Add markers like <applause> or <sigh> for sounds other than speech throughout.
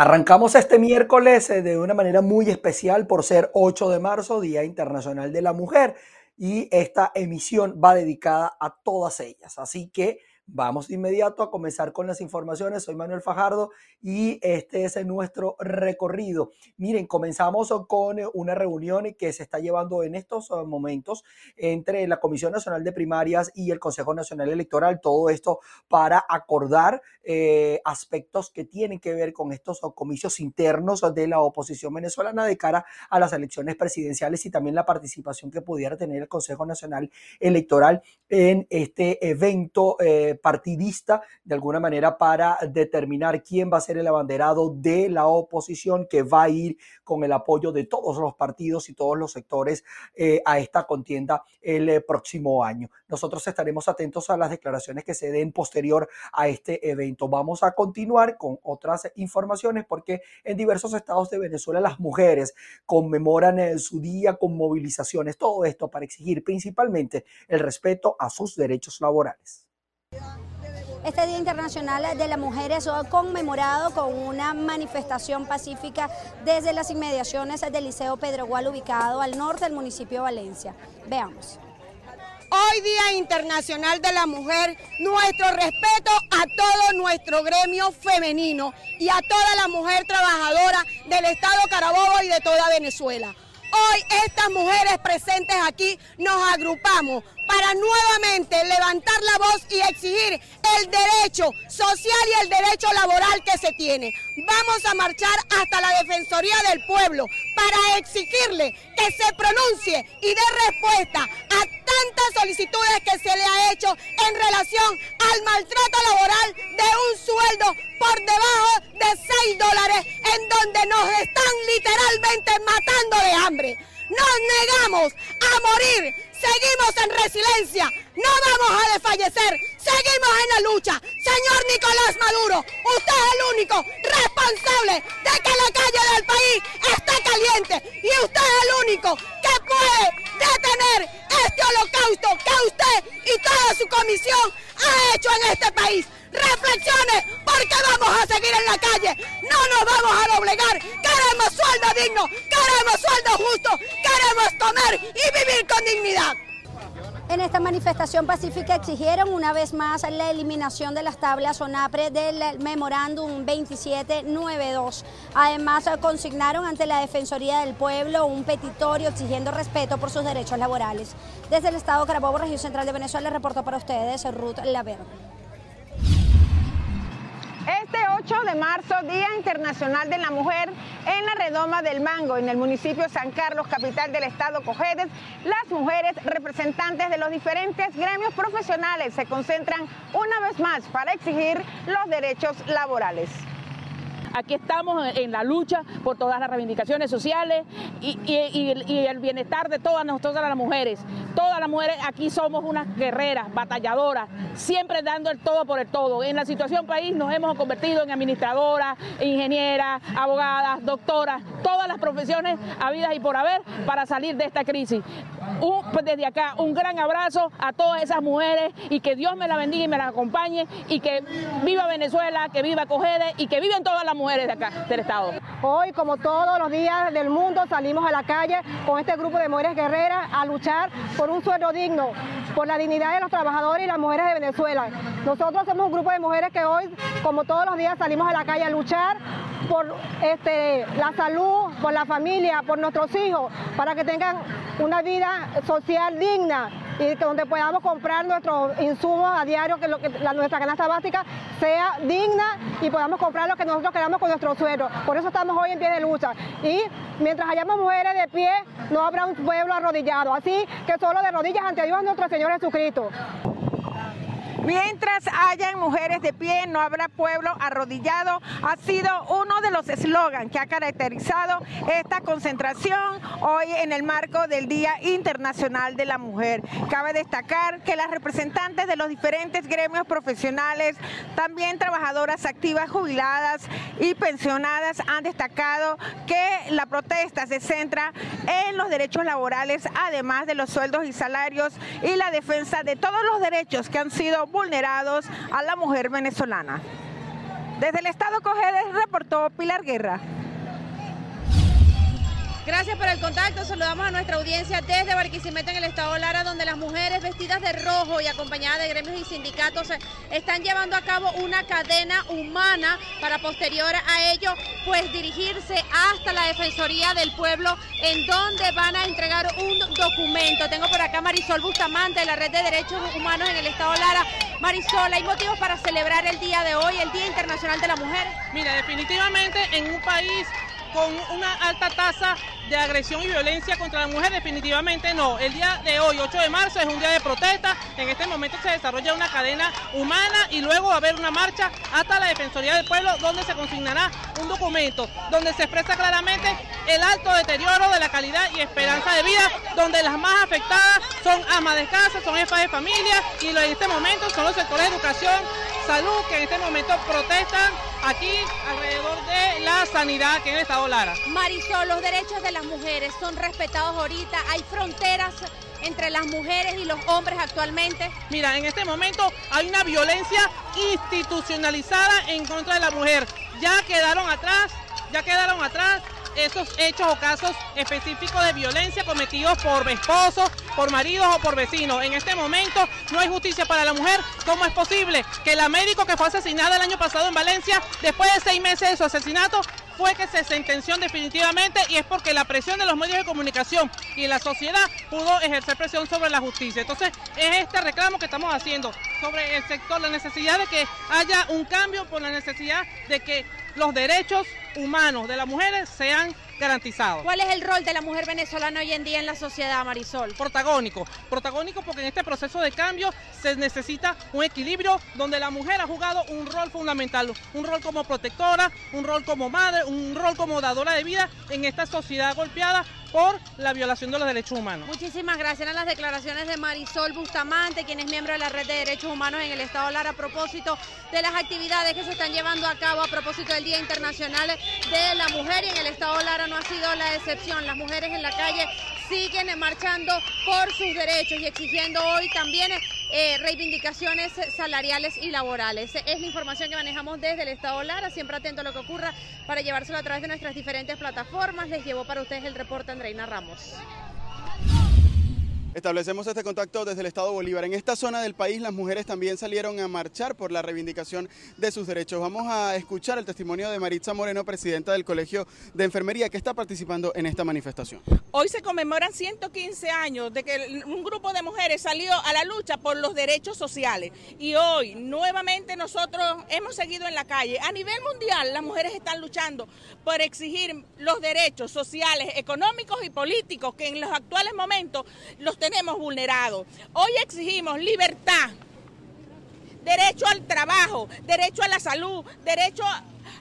Arrancamos este miércoles eh, de una manera muy especial por ser 8 de marzo, Día Internacional de la Mujer, y esta emisión va dedicada a todas ellas. Así que Vamos de inmediato a comenzar con las informaciones. Soy Manuel Fajardo y este es nuestro recorrido. Miren, comenzamos con una reunión que se está llevando en estos uh, momentos entre la Comisión Nacional de Primarias y el Consejo Nacional Electoral. Todo esto para acordar eh, aspectos que tienen que ver con estos uh, comicios internos de la oposición venezolana de cara a las elecciones presidenciales y también la participación que pudiera tener el Consejo Nacional Electoral en este evento. Eh, partidista de alguna manera para determinar quién va a ser el abanderado de la oposición que va a ir con el apoyo de todos los partidos y todos los sectores eh, a esta contienda el eh, próximo año. Nosotros estaremos atentos a las declaraciones que se den posterior a este evento. Vamos a continuar con otras informaciones porque en diversos estados de Venezuela las mujeres conmemoran eh, su día con movilizaciones, todo esto para exigir principalmente el respeto a sus derechos laborales. Este Día Internacional de la Mujer es conmemorado con una manifestación pacífica desde las inmediaciones del Liceo Pedro Gual ubicado al norte del municipio de Valencia. Veamos. Hoy Día Internacional de la Mujer, nuestro respeto a todo nuestro gremio femenino y a toda la mujer trabajadora del Estado Carabobo y de toda Venezuela. Hoy estas mujeres presentes aquí nos agrupamos para nuevamente levantar la voz y exigir el derecho social y el derecho laboral que se tiene. Vamos a marchar hasta la Defensoría del Pueblo para exigirle que se pronuncie y dé respuesta a tantas solicitudes que se le ha hecho en relación al maltrato laboral de un sueldo por debajo de 6 dólares en donde nos están literalmente matando de hambre. Nos negamos a morir Seguimos en resiliencia, no vamos a desfallecer, seguimos en la lucha. Señor Nicolás Maduro, usted es el único responsable de que la calle del país esté caliente y usted es el único que puede detener este holocausto que usted y toda su comisión ha hecho en este país. Reflexione, porque vamos a seguir en la calle, no nos vamos a doblegar, queremos sueldo digno, queremos sueldo justo, queremos comer y vivir con dignidad. En esta manifestación pacífica exigieron una vez más la eliminación de las tablas ONAPRE del memorándum 2792. Además, consignaron ante la Defensoría del Pueblo un petitorio exigiendo respeto por sus derechos laborales. Desde el Estado Carabobo, región central de Venezuela, reportó para ustedes Ruth Laverde. Este 8 de marzo, Día Internacional de la Mujer, en la Redoma del Mango, en el municipio San Carlos, capital del estado Cojedes, las mujeres representantes de los diferentes gremios profesionales se concentran una vez más para exigir los derechos laborales. Aquí estamos en la lucha por todas las reivindicaciones sociales y, el bienestar de todas nosotras las mujeres. Todas las mujeres aquí somos unas guerreras, batalladoras, siempre dando el todo por el todo. En la situación país nos hemos convertido en administradoras, ingenieras, abogadas, doctoras, todas las profesiones habidas y por haber para salir de esta crisis. Pues, desde acá un gran abrazo a todas esas mujeres y que Dios me la bendiga y me la acompañe y que viva Venezuela, que viva Cogede y que viven todas las mujeres de acá, del Estado. Hoy, como todos los días del mundo, salimos a la calle con este grupo de mujeres guerreras a luchar por un sueldo digno, por la dignidad de los trabajadores y las mujeres de Venezuela. Nosotros somos un grupo de mujeres que hoy, como todos los días, salimos a la calle a luchar por este, la salud, por la familia, por nuestros hijos, para que tengan una vida social digna y donde podamos comprar nuestros insumos a diario, que, lo que nuestra canasta básica sea digna y podamos comprar lo que nosotros queramos con nuestro sueldo. Por eso estamos hoy en pie de lucha. Y mientras hayamos mujeres de pie, no habrá un pueblo arrodillado. Así que solo de rodillas ante Dios nuestro Señor Jesucristo. Mientras hayan mujeres de pie, no habrá pueblo arrodillado. Ha sido uno de los eslogans que ha caracterizado esta concentración hoy en el marco del Día Internacional de la Mujer. Cabe destacar que las representantes de los diferentes gremios profesionales, también trabajadoras activas jubiladas y pensionadas, han destacado que la protesta se centra en los derechos laborales, además de los sueldos y salarios y la defensa de todos los derechos que han sido vulnerados a la mujer venezolana. Desde el estado Cojedes reportó Pilar Guerra. Gracias por el contacto. Saludamos a nuestra audiencia desde Barquisimeto en el estado Lara, donde las mujeres vestidas de rojo y acompañadas de gremios y sindicatos eh, están llevando a cabo una cadena humana para posterior a ello, pues dirigirse hasta la Defensoría del Pueblo, en donde van a entregar un documento. Tengo por acá Marisol Bustamante de la Red de Derechos Humanos en el estado Lara. Marisol, ¿hay motivos para celebrar el día de hoy, el Día Internacional de la Mujer? Mira, definitivamente en un país con una alta tasa de agresión y violencia contra la mujer, definitivamente no. El día de hoy, 8 de marzo, es un día de protesta. En este momento se desarrolla una cadena humana y luego va a haber una marcha hasta la Defensoría del Pueblo donde se consignará un documento donde se expresa claramente el alto deterioro de la calidad y esperanza de vida, donde las más afectadas son amas de casa, son jefas de familia y en este momento son los sectores de educación, salud que en este momento protestan aquí alrededor de la sanidad aquí en el estado Lara. Marisol, los derechos de las mujeres son respetados ahorita, hay fronteras entre las mujeres y los hombres actualmente? Mira, en este momento hay una violencia institucionalizada en contra de la mujer. Ya quedaron atrás, ya quedaron atrás esos hechos o casos específicos de violencia cometidos por esposos, por maridos o por vecinos. En este momento no hay justicia para la mujer. ¿Cómo es posible que la médico que fue asesinada el año pasado en Valencia, después de seis meses de su asesinato, fue que se sentenció definitivamente y es porque la presión de los medios de comunicación y la sociedad pudo ejercer presión sobre la justicia. Entonces es este reclamo que estamos haciendo sobre el sector, la necesidad de que haya un cambio por la necesidad de que los derechos humanos de las mujeres sean garantizados. ¿Cuál es el rol de la mujer venezolana hoy en día en la sociedad, Marisol? Protagónico. Protagónico porque en este proceso de cambio se necesita un equilibrio donde la mujer ha jugado un rol fundamental, un rol como protectora, un rol como madre, un rol como dadora de vida en esta sociedad golpeada por la violación de los derechos humanos. Muchísimas gracias. Eran las declaraciones de Marisol Bustamante, quien es miembro de la Red de Derechos Humanos en el Estado Lara, a propósito de las actividades que se están llevando a cabo a propósito del Día Internacional de la Mujer y en el Estado Lara no ha sido la excepción. Las mujeres en la calle siguen marchando por sus derechos y exigiendo hoy también eh, reivindicaciones salariales y laborales. Es la información que manejamos desde el Estado Lara, siempre atento a lo que ocurra para llevárselo a través de nuestras diferentes plataformas. Les llevo para ustedes el reporte Andreina Ramos. Establecemos este contacto desde el Estado Bolívar. En esta zona del país las mujeres también salieron a marchar por la reivindicación de sus derechos. Vamos a escuchar el testimonio de Maritza Moreno, presidenta del Colegio de Enfermería, que está participando en esta manifestación. Hoy se conmemoran 115 años de que un grupo de mujeres salió a la lucha por los derechos sociales y hoy nuevamente nosotros hemos seguido en la calle. A nivel mundial las mujeres están luchando por exigir los derechos sociales, económicos y políticos que en los actuales momentos los tenemos vulnerados. Hoy exigimos libertad, derecho al trabajo, derecho a la salud, derecho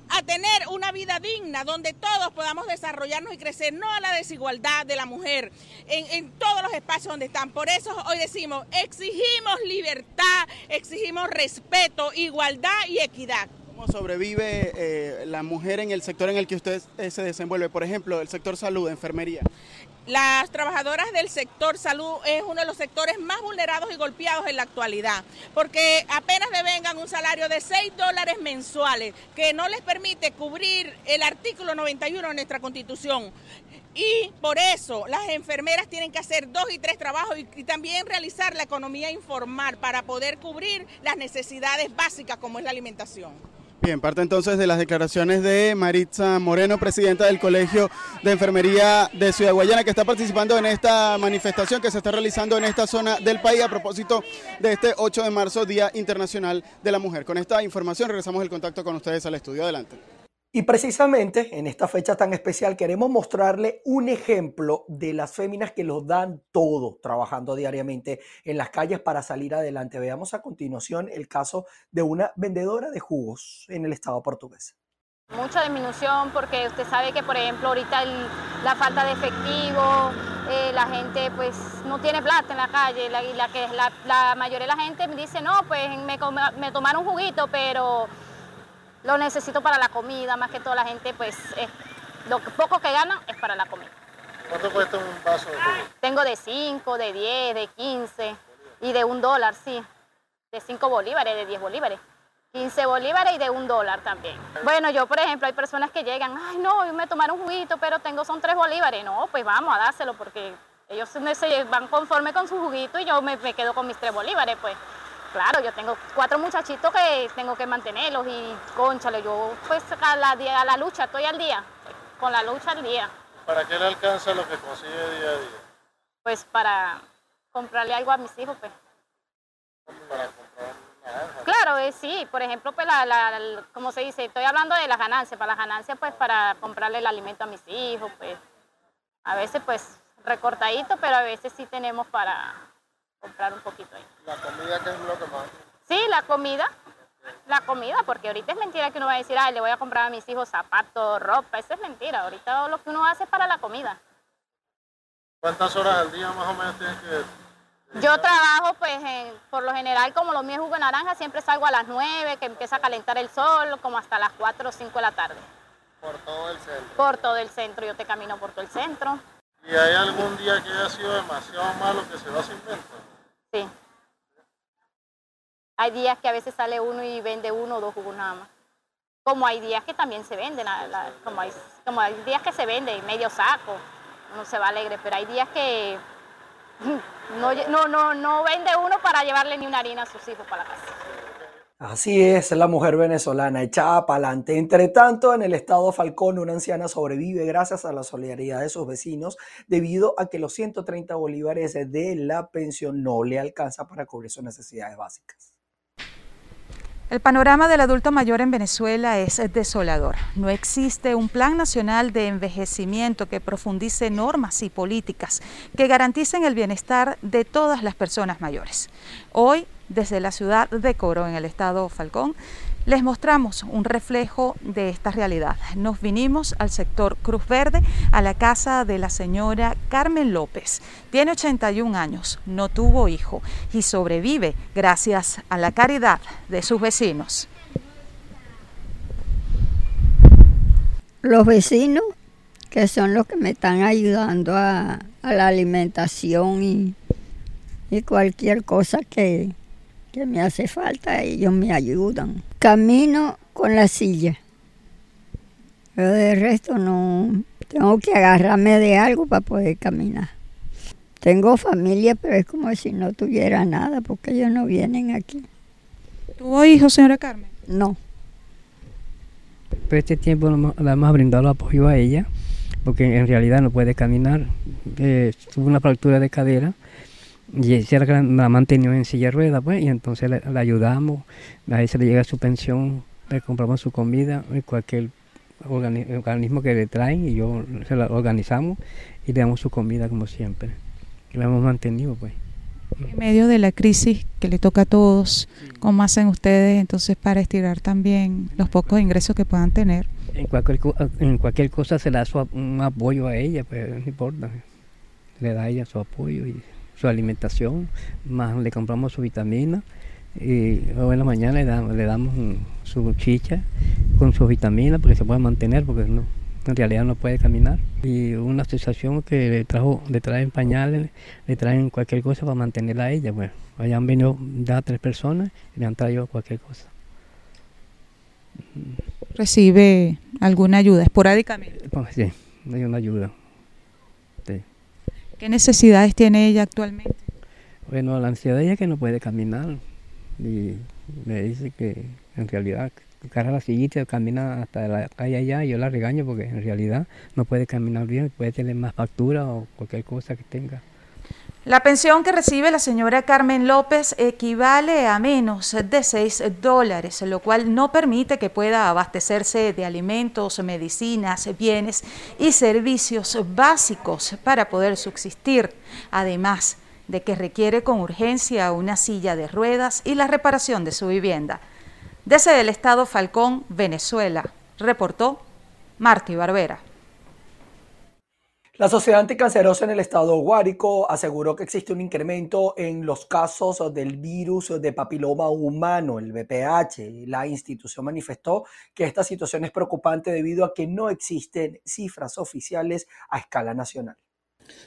a tener una vida digna donde todos podamos desarrollarnos y crecer, no a la desigualdad de la mujer en, todos los espacios donde están. Por eso hoy decimos, exigimos libertad, exigimos respeto, igualdad y equidad. ¿Cómo sobrevive eh, la mujer en el sector en el que usted eh, se desenvuelve? Por ejemplo, el sector salud, enfermería. Las trabajadoras del sector salud es uno de los sectores más vulnerados y golpeados en la actualidad, porque apenas le vengan un salario de 6 dólares mensuales, que no les permite cubrir el artículo 91 de nuestra Constitución. Y por eso las enfermeras tienen que hacer dos y tres trabajos y, y también realizar la economía informal para poder cubrir las necesidades básicas como es la alimentación. Bien, parte entonces de las declaraciones de Maritza Moreno, presidenta del Colegio de Enfermería de Ciudad Guayana, que está participando en esta manifestación que se está realizando en esta zona del país a propósito de este 8 de marzo, Día Internacional de la Mujer. Con esta información regresamos el contacto con ustedes al estudio. Adelante. Y precisamente en esta fecha tan especial queremos mostrarle un ejemplo de las féminas que lo dan todo trabajando diariamente en las calles para salir adelante. Veamos a continuación el caso de una vendedora de jugos en el estado portugués. Mucha disminución porque usted sabe que, por ejemplo, ahorita la falta de efectivo, eh, la gente pues no tiene plata en la calle la, y la, que la, la mayoría de la gente me dice, no, pues me, me tomaron un juguito, pero lo necesito para la comida, más que toda la gente, pues eh, lo poco que ganan es para la comida. ¿Cuánto cuesta un vaso de jugo? Tengo de 5, de 10, de 15 y de un dólar, sí. De 5 bolívares, de 10 bolívares. 15 bolívares y de un dólar también. Bueno, yo por ejemplo, hay personas que llegan, ay no, me tomaron un juguito, pero tengo son 3 bolívares. No, pues vamos a dárselo porque ellos se van conforme con su juguito y yo me, me quedo con mis 3 bolívares, pues. Claro, yo tengo cuatro muchachitos que tengo que mantenerlos y conchale, yo pues a la, a la lucha, estoy al día, con la lucha al día. ¿Para qué le alcanza lo que consigue día a día? Pues para comprarle algo a mis hijos, pues. Para comprar nada. Claro, eh, sí, por ejemplo, pues la, la, como se dice, estoy hablando de las ganancias, para las ganancias pues para comprarle el alimento a mis hijos, pues a veces pues recortadito, pero a veces sí tenemos para comprar un poquito ahí. ¿La comida qué es lo que más? Sí, la comida, la comida, porque ahorita es mentira que uno va a decir, ay, le voy a comprar a mis hijos zapatos, ropa, eso es mentira, ahorita lo que uno hace es para la comida. ¿Cuántas horas al día más o menos tienes que yo trabajo, pues, por lo general, como lo mío es jugo de naranja, siempre salgo a las 9, que empieza a calentar el sol, como hasta las 4 o 5 de la tarde. ¿Por todo el centro? Por todo el centro, yo te camino por todo el centro. ¿Y hay algún día que haya sido demasiado malo que se va sin venta? Sí. Hay días que a veces sale uno y vende uno o dos jugos nada más. Como hay días que también se venden, como, hay, como hay días que se vende medio saco, uno se va alegre, pero hay días que <laughs> no, no, no, no vende uno para llevarle ni una harina a sus hijos para la casa. Así es, la mujer venezolana echada para adelante. Entre tanto, en el estado Falcón, una anciana sobrevive gracias a la solidaridad de sus vecinos debido a que los 130 bolívares de la pensión no le alcanza para cubrir sus necesidades básicas. El panorama del adulto mayor en Venezuela es desolador. No existe un plan nacional de envejecimiento que profundice normas y políticas que garanticen el bienestar de todas las personas mayores. Hoy, desde la ciudad de Coro, en el estado Falcón, les mostramos un reflejo de esta realidad. Nos vinimos al sector Cruz Verde, a la casa de la señora Carmen López. Tiene 81 años, no tuvo hijo y sobrevive gracias a la caridad de sus vecinos. Los vecinos, que son los que me están ayudando a, la alimentación y, y cualquier cosa que, que me hace falta, ellos me ayudan. Camino con la silla. Pero de resto no, tengo que agarrarme de algo para poder caminar. Tengo familia, pero es como si no tuviera nada, porque ellos no vienen aquí. ¿Tuvo hijos, señora Carmen? No. Por este tiempo le hemos brindado apoyo a ella, porque en realidad no puede caminar. Eh, tuvo una fractura de cadera y ella la, mantenido en silla de ruedas, pues, y entonces le, ayudamos, a ella se le llega su pensión, le compramos su comida, cualquier organismo que le traen, y yo se la organizamos y le damos su comida como siempre. Y la hemos mantenido, pues. En medio de la crisis que le toca a todos, ¿cómo hacen ustedes entonces para estirar también los pocos ingresos que puedan tener? En cualquier, en cualquier cosa se le da un apoyo a ella, pues no importa. Le da a ella su apoyo y su alimentación, más le compramos su vitamina y luego en la mañana le, damos, le damos su chicha con su vitamina porque se puede mantener porque no, en realidad no puede caminar. Y una asociación que le, trajo, le traen pañales, le traen cualquier cosa para mantenerla a ella. Bueno, pues. allá han venido ya tres personas y le han traído cualquier cosa. ¿Recibe alguna ayuda esporádicamente? Pues sí, hay una ayuda. ¿Qué necesidades tiene ella actualmente? Bueno, la ansiedad es que no puede caminar y me dice que en realidad carga la sillita, camina hasta la calle allá y yo la regaño porque en realidad no puede caminar bien, puede tener más factura o cualquier cosa que tenga. La pensión que recibe la señora Carmen López equivale a menos de 6 dólares, lo cual no permite que pueda abastecerse de alimentos, medicinas, bienes y servicios básicos para poder subsistir, además de que requiere con urgencia una silla de ruedas y la reparación de su vivienda. Desde el estado Falcón, Venezuela, reportó Martí Barbera. La Sociedad Anticancerosa en el estado Guárico aseguró que existe un incremento en los casos del virus de papiloma humano, el VPH. La institución manifestó que esta situación es preocupante debido a que no existen cifras oficiales a escala nacional.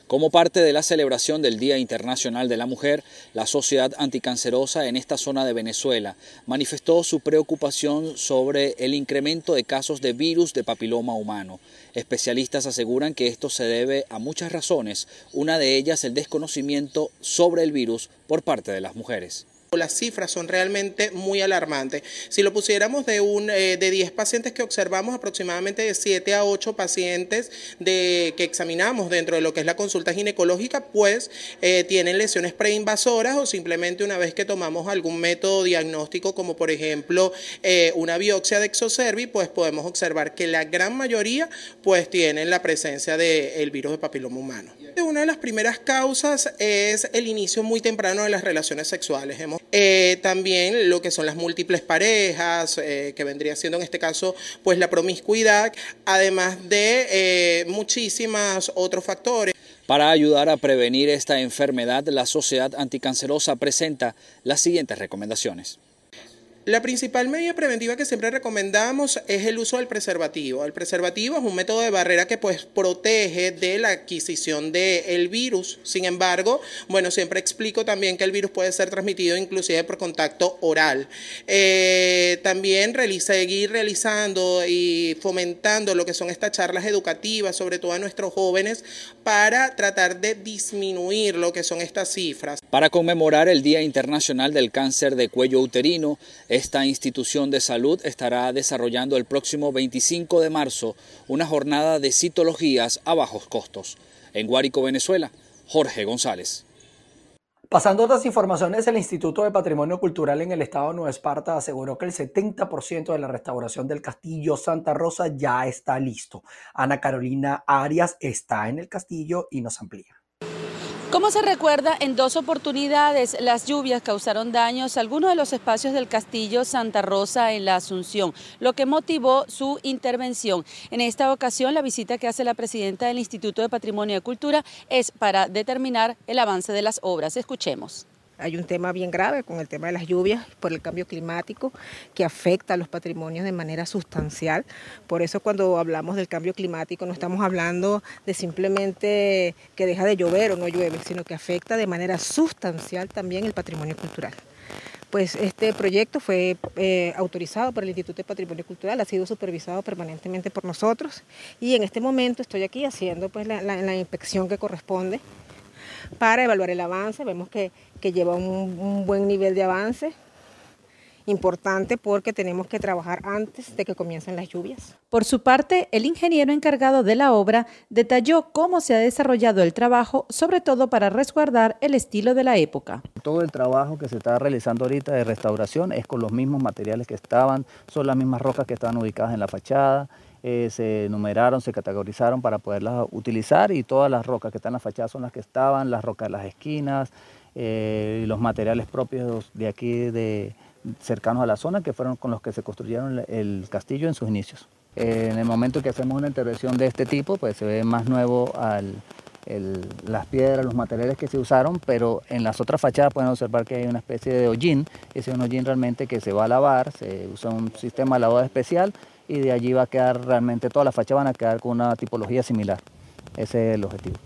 Como parte de la celebración del Día Internacional de la Mujer, la Sociedad Anticancerosa en esta zona de Venezuela manifestó su preocupación sobre el incremento de casos de virus de papiloma humano. Especialistas aseguran que esto se debe a muchas razones, una de ellas el desconocimiento sobre el virus por parte de las mujeres. Las cifras son realmente muy alarmantes. Si lo pusiéramos de, un, eh, de 10 pacientes que observamos, aproximadamente de 7 a 8 pacientes de, que examinamos dentro de lo que es la consulta ginecológica, pues eh, tienen lesiones preinvasoras o simplemente una vez que tomamos algún método diagnóstico, como por ejemplo eh, una biopsia de exocervi, pues podemos observar que la gran mayoría pues tienen la presencia del virus de papiloma humano. Una de las primeras causas es el inicio muy temprano de las relaciones sexuales. Eh, también lo que son las múltiples parejas, eh, que vendría siendo en este caso pues la promiscuidad, además de eh, muchísimos otros factores. Para ayudar a prevenir esta enfermedad, la Sociedad Anticancerosa presenta las siguientes recomendaciones. La principal medida preventiva que siempre recomendamos es el uso del preservativo. El preservativo es un método de barrera que pues protege de la adquisición del virus. Sin embargo, bueno, siempre explico también que el virus puede ser transmitido inclusive por contacto oral. Eh, también seguir realizando y fomentando lo que son estas charlas educativas, sobre todo a nuestros jóvenes, para tratar de disminuir lo que son estas cifras. Para conmemorar el Día Internacional del Cáncer de Cuello Uterino, esta institución de salud estará desarrollando el próximo 25 de marzo una jornada de citologías a bajos costos. En Guárico, Venezuela, Jorge González. Pasando a otras informaciones, el Instituto de Patrimonio Cultural en el estado de Nueva Esparta aseguró que el 70% de la restauración del castillo Santa Rosa ya está listo. Ana Carolina Arias está en el castillo y nos amplía. Como se recuerda, en dos oportunidades las lluvias causaron daños a algunos de los espacios del castillo Santa Rosa en la Asunción, lo que motivó su intervención. En esta ocasión, la visita que hace la presidenta del Instituto de Patrimonio y Cultura es para determinar el avance de las obras. Escuchemos. Hay un tema bien grave con el tema de las lluvias por el cambio climático que afecta a los patrimonios de manera sustancial. Por eso cuando hablamos del cambio climático no estamos hablando de simplemente que deja de llover o no llueve, sino que afecta de manera sustancial también el patrimonio cultural. Pues este proyecto fue eh, autorizado por el Instituto de Patrimonio Cultural, ha sido supervisado permanentemente por nosotros y en este momento estoy aquí haciendo pues la inspección que corresponde para evaluar el avance. Vemos que, lleva un, buen nivel de avance, importante porque tenemos que trabajar antes de que comiencen las lluvias. Por su parte, el ingeniero encargado de la obra detalló cómo se ha desarrollado el trabajo, sobre todo para resguardar el estilo de la época. Todo el trabajo que se está realizando ahorita de restauración es con los mismos materiales que estaban, son las mismas rocas que estaban ubicadas en la fachada, eh, se numeraron, se categorizaron para poderlas utilizar y todas las rocas que están en la fachada son las que estaban, las rocas de las esquinas, eh, los materiales propios de aquí de, cercanos a la zona que fueron con los que se construyeron el castillo en sus inicios. en el momento que hacemos una intervención de este tipo, pues se ve más nuevo las piedras, los materiales que se usaron, pero en las otras fachadas pueden observar que hay una especie de hollín, ese es un hollín realmente que se va a lavar, se usa un sistema de lavado especial y de allí va a quedar realmente, todas las fachas van a quedar con una tipología similar. Ese es el objetivo.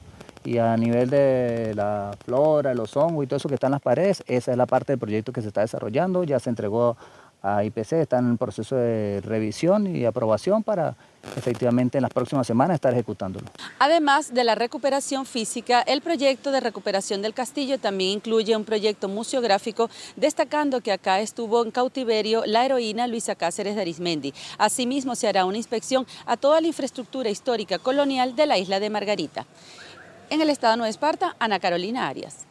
Y a nivel de la flora, los hongos y todo eso que está en las paredes, esa es la parte del proyecto que se está desarrollando, ya se entregó a IPC, está en el proceso de revisión y aprobación para efectivamente en las próximas semanas estar ejecutándolo. Además de la recuperación física, el proyecto de recuperación del castillo también incluye un proyecto museográfico, destacando que acá estuvo en cautiverio la heroína Luisa Cáceres de Arismendi. Asimismo, se hará una inspección a toda la infraestructura histórica colonial de la isla de Margarita. En el estado de Nueva Esparta, Ana Carolina Arias.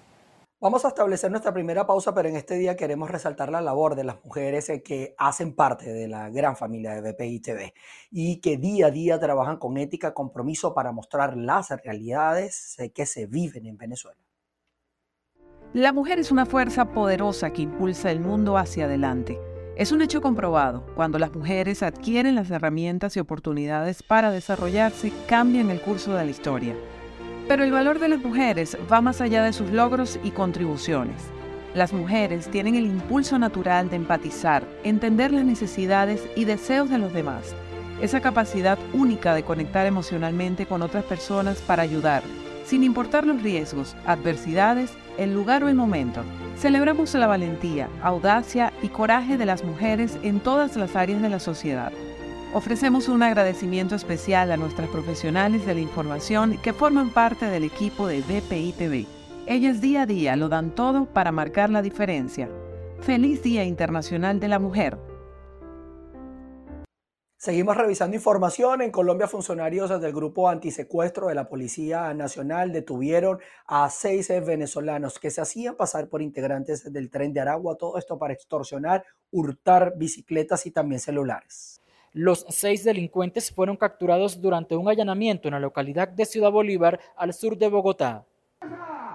Vamos a establecer nuestra primera pausa, pero en este día queremos resaltar la labor de las mujeres eh, que hacen parte de la gran familia de BPI TV y que día a día trabajan con ética, compromiso para mostrar las realidades eh, que se viven en Venezuela. La mujer es una fuerza poderosa que impulsa el mundo hacia adelante. Es un hecho comprobado. Cuando las mujeres adquieren las herramientas y oportunidades para desarrollarse, cambian el curso de la historia. Pero el valor de las mujeres va más allá de sus logros y contribuciones. Las mujeres tienen el impulso natural de empatizar, entender las necesidades y deseos de los demás. Esa capacidad única de conectar emocionalmente con otras personas para ayudar, sin importar los riesgos, adversidades, el lugar o el momento. Celebramos la valentía, audacia y coraje de las mujeres en todas las áreas de la sociedad. Ofrecemos un agradecimiento especial a nuestras profesionales de la información que forman parte del equipo de BPI TV. Ellas día a día lo dan todo para marcar la diferencia. Feliz Día Internacional de la Mujer. Seguimos revisando información. En Colombia, funcionarios del grupo antisecuestro de la Policía Nacional detuvieron a seis venezolanos que se hacían pasar por integrantes del tren de Aragua. Todo esto para extorsionar, hurtar bicicletas y también celulares. Los seis delincuentes fueron capturados durante un allanamiento en la localidad de Ciudad Bolívar, al sur de Bogotá.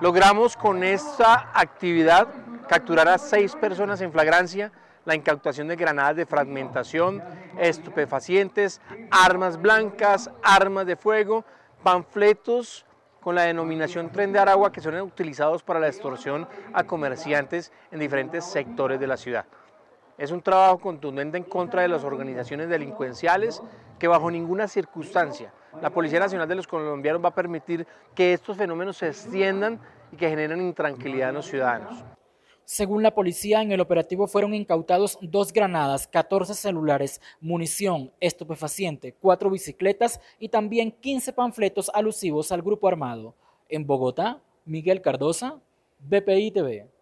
Logramos con esta actividad capturar a seis personas en flagrancia la incautación de granadas de fragmentación, estupefacientes, armas blancas, armas de fuego, panfletos con la denominación Tren de Aragua que son utilizados para la extorsión a comerciantes en diferentes sectores de la ciudad. Es un trabajo contundente en contra de las organizaciones delincuenciales que bajo ninguna circunstancia la Policía Nacional de los Colombianos va a permitir que estos fenómenos se extiendan y que generen intranquilidad en los ciudadanos. Según la policía, en el operativo fueron incautados dos granadas, 14 celulares, munición, estupefaciente, cuatro bicicletas y también 15 panfletos alusivos al grupo armado. En Bogotá, Miguel Cardosa, BPI TV.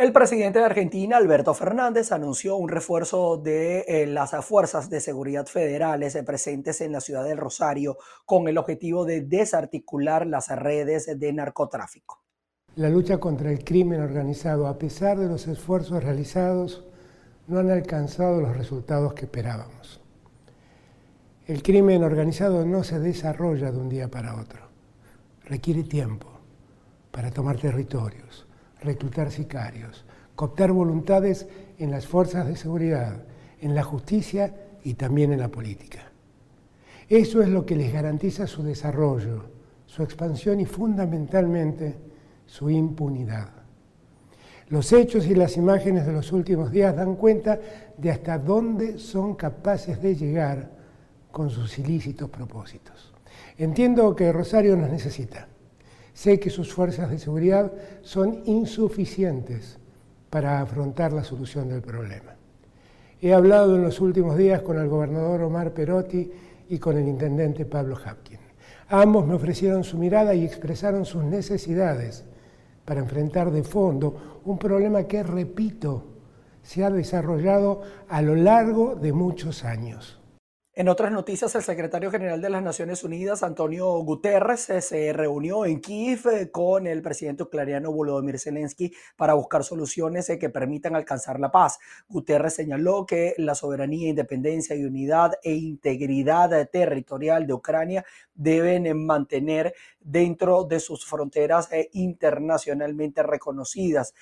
El presidente de Argentina, Alberto Fernández, anunció un refuerzo de eh, las fuerzas de seguridad federales eh, presentes en la ciudad del Rosario con el objetivo de desarticular las redes de narcotráfico. La lucha contra el crimen organizado, a pesar de los esfuerzos realizados, no han alcanzado los resultados que esperábamos. El crimen organizado no se desarrolla de un día para otro. Requiere tiempo para tomar territorios, reclutar sicarios, cooptar voluntades en las fuerzas de seguridad, en la justicia y también en la política. Eso es lo que les garantiza su desarrollo, su expansión y fundamentalmente su impunidad. Los hechos y las imágenes de los últimos días dan cuenta de hasta dónde son capaces de llegar con sus ilícitos propósitos. Entiendo que Rosario nos necesita. Sé que sus fuerzas de seguridad son insuficientes para afrontar la solución del problema. He hablado en los últimos días con el gobernador Omar Perotti y con el intendente Pablo Hapkin. Ambos me ofrecieron su mirada y expresaron sus necesidades para enfrentar de fondo un problema que, repito, se ha desarrollado a lo largo de muchos años. En otras noticias, el secretario general de las Naciones Unidas, Antonio Guterres, eh, se reunió en Kiev eh, con el presidente ucraniano Volodymyr Zelensky para buscar soluciones eh, que permitan alcanzar la paz. Guterres señaló que la soberanía, independencia y unidad e integridad territorial de Ucrania deben mantener dentro de sus fronteras internacionalmente reconocidas.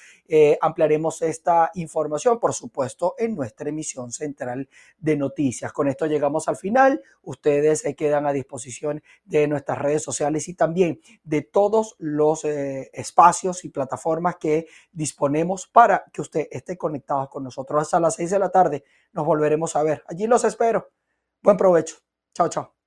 ampliaremos esta información, por supuesto, en nuestra emisión central de noticias. Con esto llegamos al final. Ustedes se quedan a disposición de nuestras redes sociales y también de todos los eh, espacios y plataformas que disponemos para que usted esté conectado con nosotros. Hasta las seis de la tarde nos volveremos a ver. Allí los espero. Buen provecho. Chao, chao.